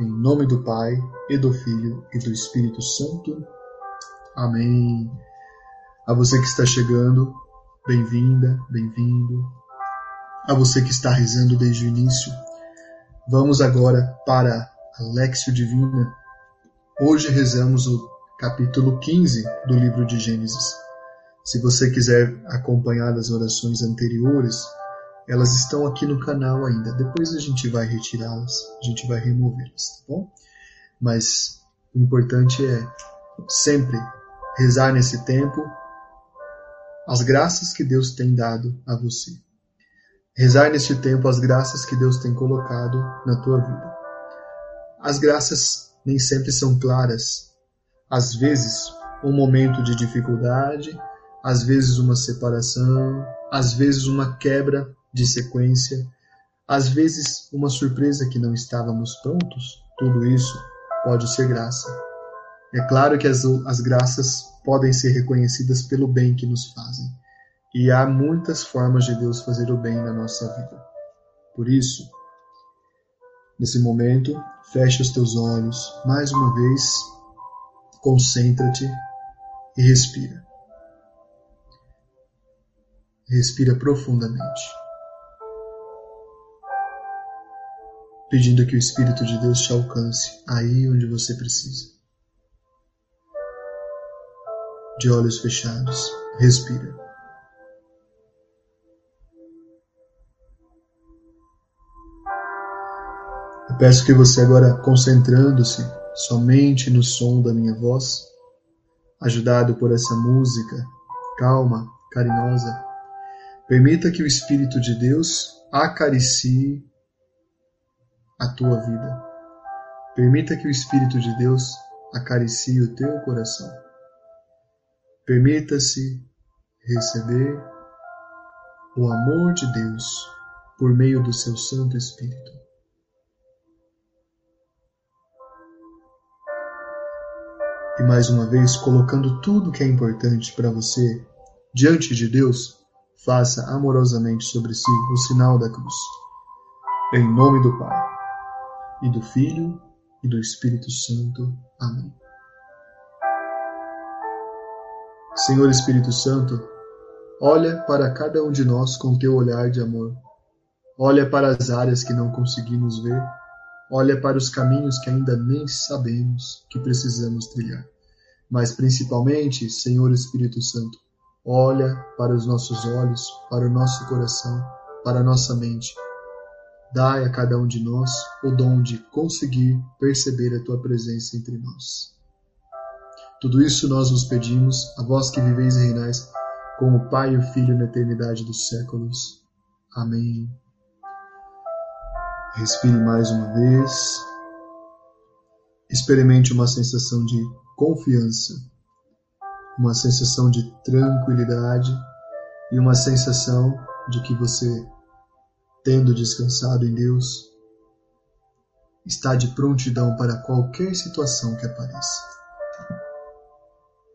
Em nome do Pai, e do Filho e do Espírito Santo. Amém. A você que está chegando, bem-vinda, bem-vindo. A você que está rezando desde o início, vamos agora para a Lexio Divina. Hoje rezamos o capítulo 15 do livro de Gênesis. Se você quiser acompanhar as orações anteriores, elas estão aqui no canal ainda. Depois a gente vai retirá-las, a gente vai removê-las, tá bom? Mas o importante é sempre rezar nesse tempo as graças que Deus tem dado a você. Rezar neste tempo as graças que Deus tem colocado na tua vida. As graças nem sempre são claras. Às vezes, um momento de dificuldade, às vezes uma separação, às vezes uma quebra de sequência, às vezes uma surpresa que não estávamos prontos, tudo isso pode ser graça. É claro que as, as graças podem ser reconhecidas pelo bem que nos fazem, e há muitas formas de Deus fazer o bem na nossa vida. Por isso, nesse momento, feche os teus olhos, mais uma vez, concentra-te e respira. Respira profundamente. Pedindo que o Espírito de Deus te alcance aí onde você precisa. De olhos fechados, respira. Eu peço que você agora, concentrando-se somente no som da minha voz, ajudado por essa música calma, carinhosa, permita que o Espírito de Deus acaricie a tua vida. Permita que o Espírito de Deus acaricie o teu coração. Permita-se receber o amor de Deus por meio do seu Santo Espírito. E mais uma vez, colocando tudo que é importante para você diante de Deus, faça amorosamente sobre si o sinal da cruz. Em nome do Pai e do Filho e do Espírito Santo. Amém. Senhor Espírito Santo, olha para cada um de nós com teu olhar de amor. Olha para as áreas que não conseguimos ver. Olha para os caminhos que ainda nem sabemos que precisamos trilhar. Mas principalmente, Senhor Espírito Santo, olha para os nossos olhos, para o nosso coração, para a nossa mente Dai a cada um de nós o dom de conseguir perceber a tua presença entre nós. Tudo isso nós vos pedimos, a vós que viveis e reinais, como o Pai e o Filho na eternidade dos séculos. Amém. Respire mais uma vez. Experimente uma sensação de confiança, uma sensação de tranquilidade e uma sensação de que você tendo descansado em Deus, está de prontidão para qualquer situação que apareça.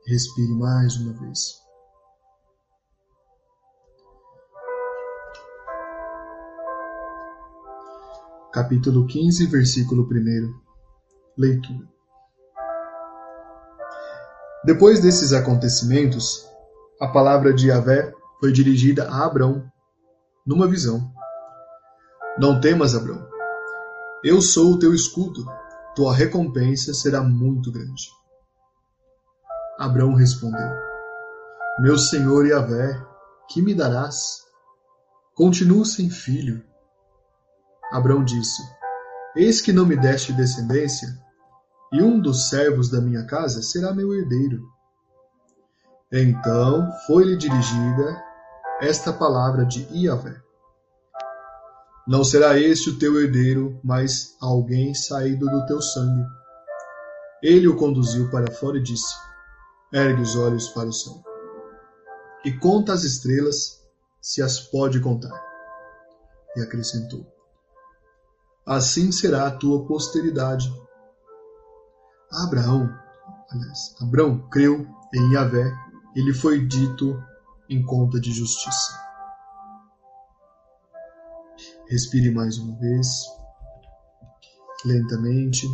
Respire mais uma vez. Capítulo 15, versículo 1. Leitura. Depois desses acontecimentos, a palavra de Yahvé foi dirigida a Abrão numa visão. Não temas, Abrão. Eu sou o teu escudo. Tua recompensa será muito grande. Abrão respondeu: Meu senhor Yahvé, que me darás? Continuo sem filho. Abrão disse: Eis que não me deste descendência, e um dos servos da minha casa será meu herdeiro. Então foi-lhe dirigida esta palavra de Yahvé: não será este o teu herdeiro, mas alguém saído do teu sangue. Ele o conduziu para fora e disse: Ergue os olhos para o céu. E conta as estrelas, se as pode contar. E acrescentou: Assim será a tua posteridade. Abraão, aliás, Abraão creu em Yahvé, e lhe foi dito em conta de justiça. Respire mais uma vez. lentamente.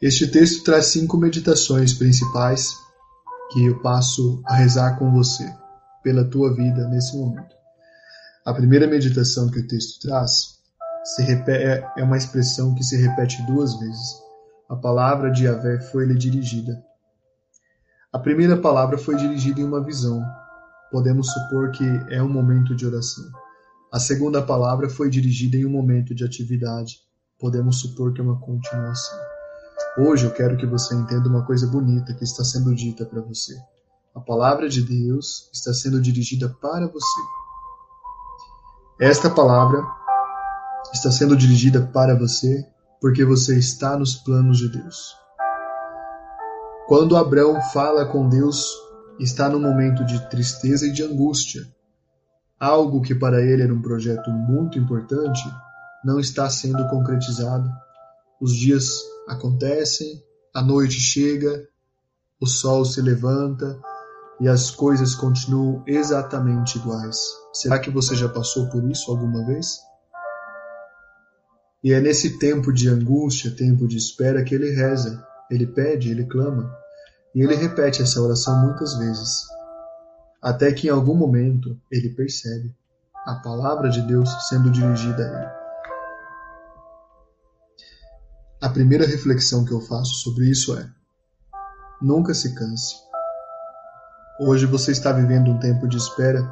Este texto traz cinco meditações principais que eu passo a rezar com você pela tua vida nesse momento. A primeira meditação que o texto traz repete, é, é uma expressão que se repete duas vezes. A palavra de Yahvé foi-lhe dirigida. A primeira palavra foi dirigida em uma visão. Podemos supor que é um momento de oração. A segunda palavra foi dirigida em um momento de atividade. Podemos supor que é uma continuação. Hoje eu quero que você entenda uma coisa bonita que está sendo dita para você. A palavra de Deus está sendo dirigida para você. Esta palavra está sendo dirigida para você porque você está nos planos de Deus. Quando Abraão fala com Deus, está no momento de tristeza e de angústia. Algo que para ele era um projeto muito importante não está sendo concretizado. Os dias acontecem, a noite chega, o sol se levanta e as coisas continuam exatamente iguais. Será que você já passou por isso alguma vez? E é nesse tempo de angústia, tempo de espera, que ele reza, ele pede, ele clama. E ele repete essa oração muitas vezes, até que em algum momento ele percebe a palavra de Deus sendo dirigida a ele. A primeira reflexão que eu faço sobre isso é: nunca se canse. Hoje você está vivendo um tempo de espera,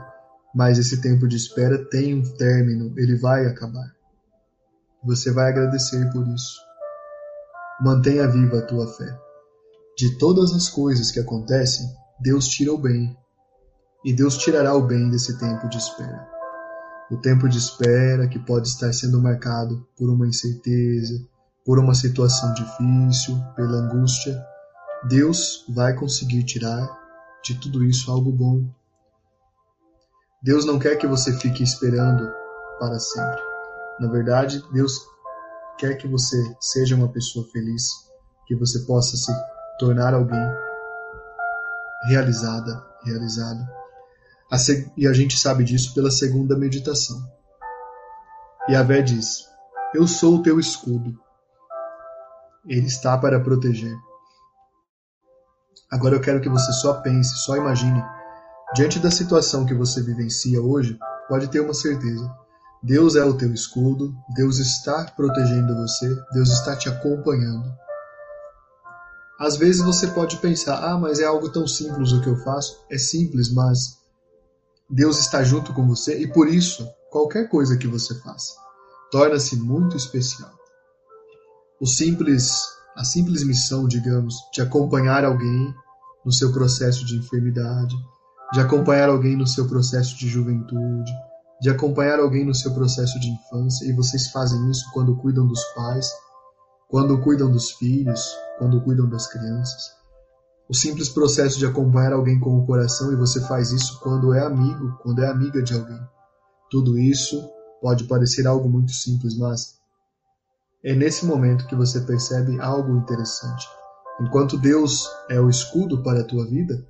mas esse tempo de espera tem um término, ele vai acabar. Você vai agradecer por isso. Mantenha viva a tua fé. De todas as coisas que acontecem, Deus tira o bem. E Deus tirará o bem desse tempo de espera. O tempo de espera que pode estar sendo marcado por uma incerteza, por uma situação difícil, pela angústia, Deus vai conseguir tirar de tudo isso algo bom. Deus não quer que você fique esperando para sempre. Na verdade, Deus quer que você seja uma pessoa feliz, que você possa se tornar alguém realizada, realizado. E a gente sabe disso pela segunda meditação. E a Vé diz: Eu sou o teu escudo, ele está para proteger. Agora eu quero que você só pense, só imagine. Diante da situação que você vivencia hoje, pode ter uma certeza. Deus é o teu escudo, Deus está protegendo você, Deus está te acompanhando. Às vezes você pode pensar: ah, mas é algo tão simples o que eu faço. É simples, mas Deus está junto com você e por isso, qualquer coisa que você faça torna-se muito especial o simples, a simples missão, digamos, de acompanhar alguém no seu processo de enfermidade, de acompanhar alguém no seu processo de juventude, de acompanhar alguém no seu processo de infância, e vocês fazem isso quando cuidam dos pais, quando cuidam dos filhos, quando cuidam das crianças. O simples processo de acompanhar alguém com o coração, e você faz isso quando é amigo, quando é amiga de alguém. Tudo isso pode parecer algo muito simples, mas é nesse momento que você percebe algo interessante. Enquanto Deus é o escudo para a tua vida,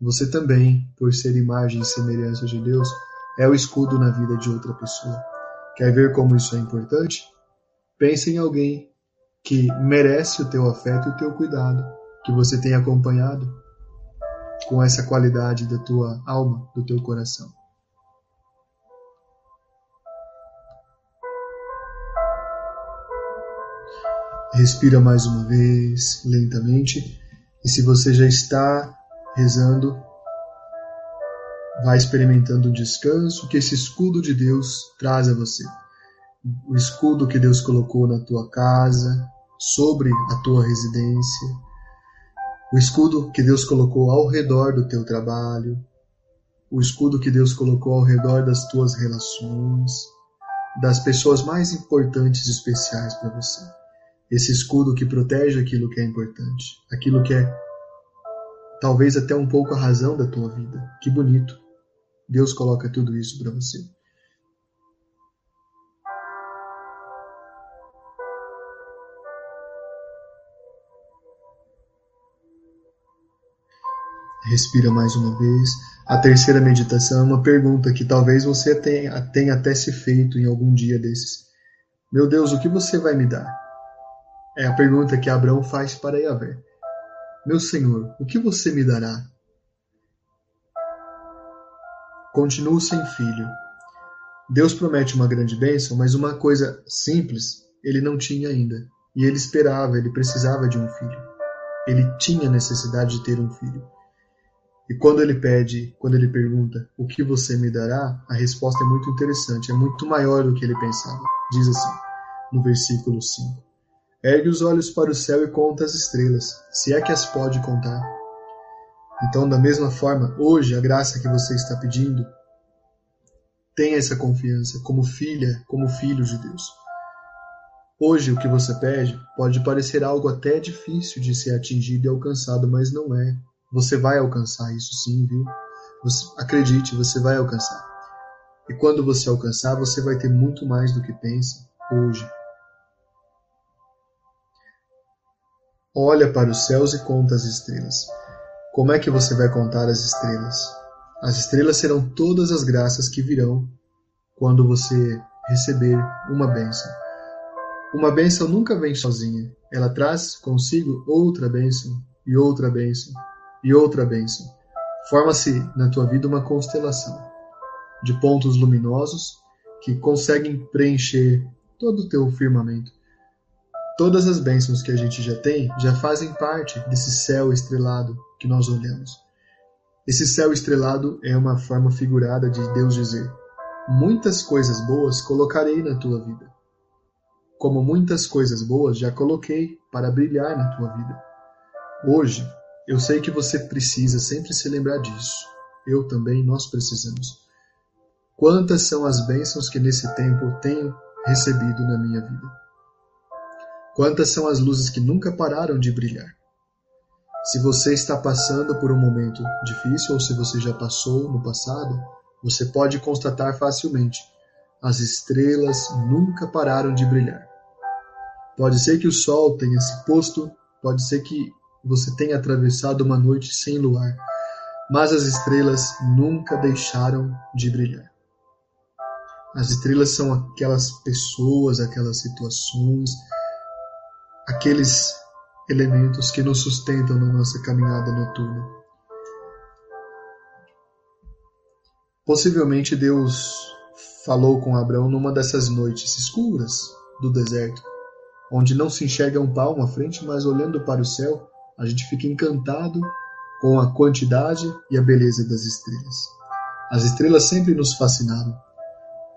você também, por ser imagem e semelhança de Deus, é o escudo na vida de outra pessoa. Quer ver como isso é importante? Pense em alguém que merece o teu afeto e o teu cuidado, que você tem acompanhado com essa qualidade da tua alma, do teu coração. Respira mais uma vez, lentamente. E se você já está rezando, vai experimentando o descanso que esse escudo de Deus traz a você. O escudo que Deus colocou na tua casa, sobre a tua residência. O escudo que Deus colocou ao redor do teu trabalho. O escudo que Deus colocou ao redor das tuas relações, das pessoas mais importantes e especiais para você esse escudo que protege aquilo que é importante, aquilo que é talvez até um pouco a razão da tua vida. Que bonito. Deus coloca tudo isso para você. Respira mais uma vez. A terceira meditação é uma pergunta que talvez você tenha, tenha até se feito em algum dia desses. Meu Deus, o que você vai me dar? É a pergunta que Abraão faz para Yahvé. Meu Senhor, o que você me dará Continuo sem filho. Deus promete uma grande bênção, mas uma coisa simples ele não tinha ainda. E ele esperava, ele precisava de um filho. Ele tinha necessidade de ter um filho. E quando ele pede, quando ele pergunta, o que você me dará? A resposta é muito interessante, é muito maior do que ele pensava. Diz assim, no versículo 5. Ergue os olhos para o céu e conta as estrelas, se é que as pode contar. Então, da mesma forma, hoje a graça que você está pedindo, tenha essa confiança como filha, como filho de Deus. Hoje o que você pede pode parecer algo até difícil de ser atingido e alcançado, mas não é. Você vai alcançar isso sim, viu? Você, acredite, você vai alcançar. E quando você alcançar, você vai ter muito mais do que pensa hoje. Olha para os céus e conta as estrelas. Como é que você vai contar as estrelas? As estrelas serão todas as graças que virão quando você receber uma bênção. Uma bênção nunca vem sozinha. Ela traz consigo outra bênção e outra bênção e outra bênção. Forma-se na tua vida uma constelação de pontos luminosos que conseguem preencher todo o teu firmamento. Todas as bênçãos que a gente já tem já fazem parte desse céu estrelado que nós olhamos. Esse céu estrelado é uma forma figurada de Deus dizer: Muitas coisas boas colocarei na tua vida. Como muitas coisas boas já coloquei para brilhar na tua vida. Hoje, eu sei que você precisa sempre se lembrar disso. Eu também, nós precisamos. Quantas são as bênçãos que nesse tempo tenho recebido na minha vida? Quantas são as luzes que nunca pararam de brilhar? Se você está passando por um momento difícil ou se você já passou no passado, você pode constatar facilmente: as estrelas nunca pararam de brilhar. Pode ser que o sol tenha se posto, pode ser que você tenha atravessado uma noite sem luar, mas as estrelas nunca deixaram de brilhar. As estrelas são aquelas pessoas, aquelas situações, aqueles elementos que nos sustentam na nossa caminhada noturna. Possivelmente Deus falou com Abraão numa dessas noites escuras do deserto, onde não se enxerga um palmo à frente, mas olhando para o céu, a gente fica encantado com a quantidade e a beleza das estrelas. As estrelas sempre nos fascinaram,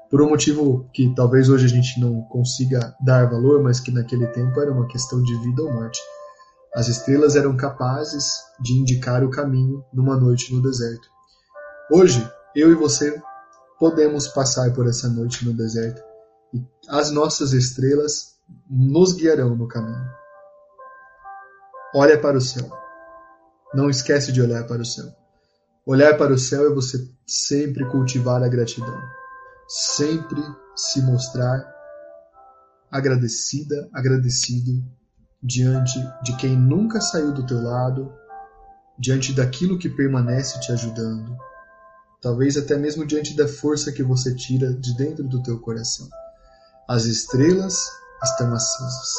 por um motivo que talvez hoje a gente não consiga dar valor, mas que naquele tempo era uma questão de vida ou morte. As estrelas eram capazes de indicar o caminho numa noite no deserto. Hoje, eu e você podemos passar por essa noite no deserto e as nossas estrelas nos guiarão no caminho. Olha para o céu. Não esquece de olhar para o céu. Olhar para o céu é você sempre cultivar a gratidão, sempre se mostrar agradecida, agradecido diante de quem nunca saiu do teu lado, diante daquilo que permanece te ajudando, talvez até mesmo diante da força que você tira de dentro do teu coração. As estrelas estão acesas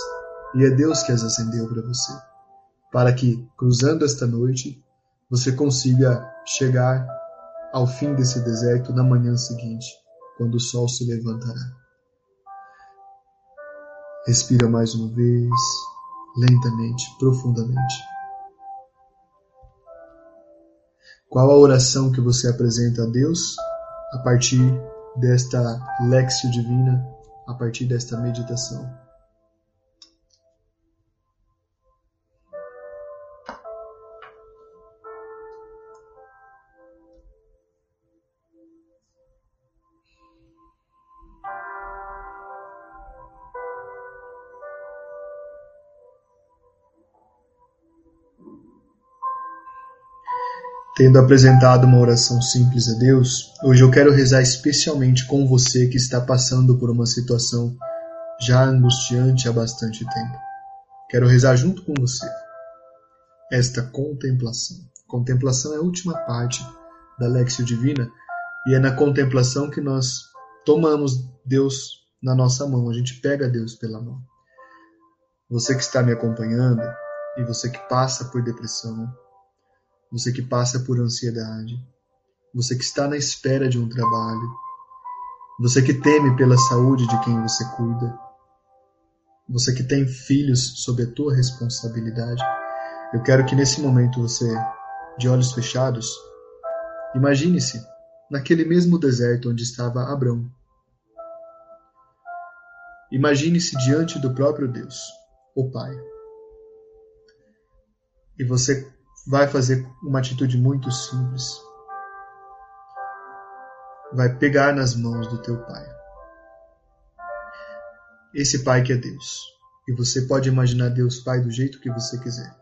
e é Deus que as acendeu para você para que, cruzando esta noite, você consiga chegar ao fim desse deserto na manhã seguinte, quando o sol se levantará. Respira mais uma vez, lentamente, profundamente. Qual a oração que você apresenta a Deus a partir desta lexio divina, a partir desta meditação? Tendo apresentado uma oração simples a Deus, hoje eu quero rezar especialmente com você que está passando por uma situação já angustiante há bastante tempo. Quero rezar junto com você esta contemplação. Contemplação é a última parte da Lexio Divina e é na contemplação que nós tomamos Deus na nossa mão, a gente pega Deus pela mão. Você que está me acompanhando e você que passa por depressão, você que passa por ansiedade, você que está na espera de um trabalho, você que teme pela saúde de quem você cuida, você que tem filhos sob a tua responsabilidade, eu quero que nesse momento você, de olhos fechados, imagine-se naquele mesmo deserto onde estava Abraão. Imagine-se diante do próprio Deus, o Pai. E você vai fazer uma atitude muito simples vai pegar nas mãos do teu pai. Esse pai que é Deus. E você pode imaginar Deus pai do jeito que você quiser.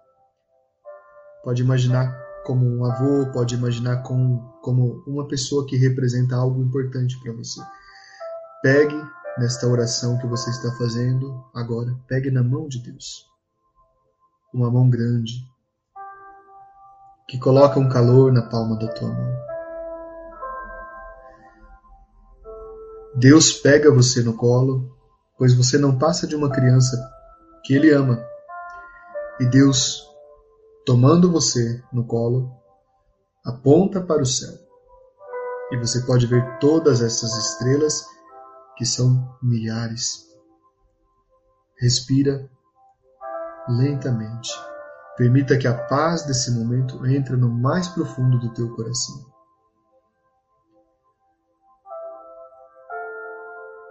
Pode imaginar como um avô, pode imaginar como, como uma pessoa que representa algo importante para você. Pegue nesta oração que você está fazendo agora, pegue na mão de Deus. Uma mão grande, que coloca um calor na palma da tua mão. Deus pega você no colo, pois você não passa de uma criança que Ele ama. E Deus, tomando você no colo, aponta para o céu. E você pode ver todas essas estrelas, que são milhares. Respira lentamente. Permita que a paz desse momento entre no mais profundo do teu coração.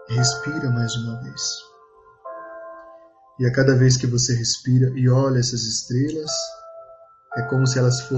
Respira mais uma vez. E a cada vez que você respira e olha essas estrelas, é como se elas fossem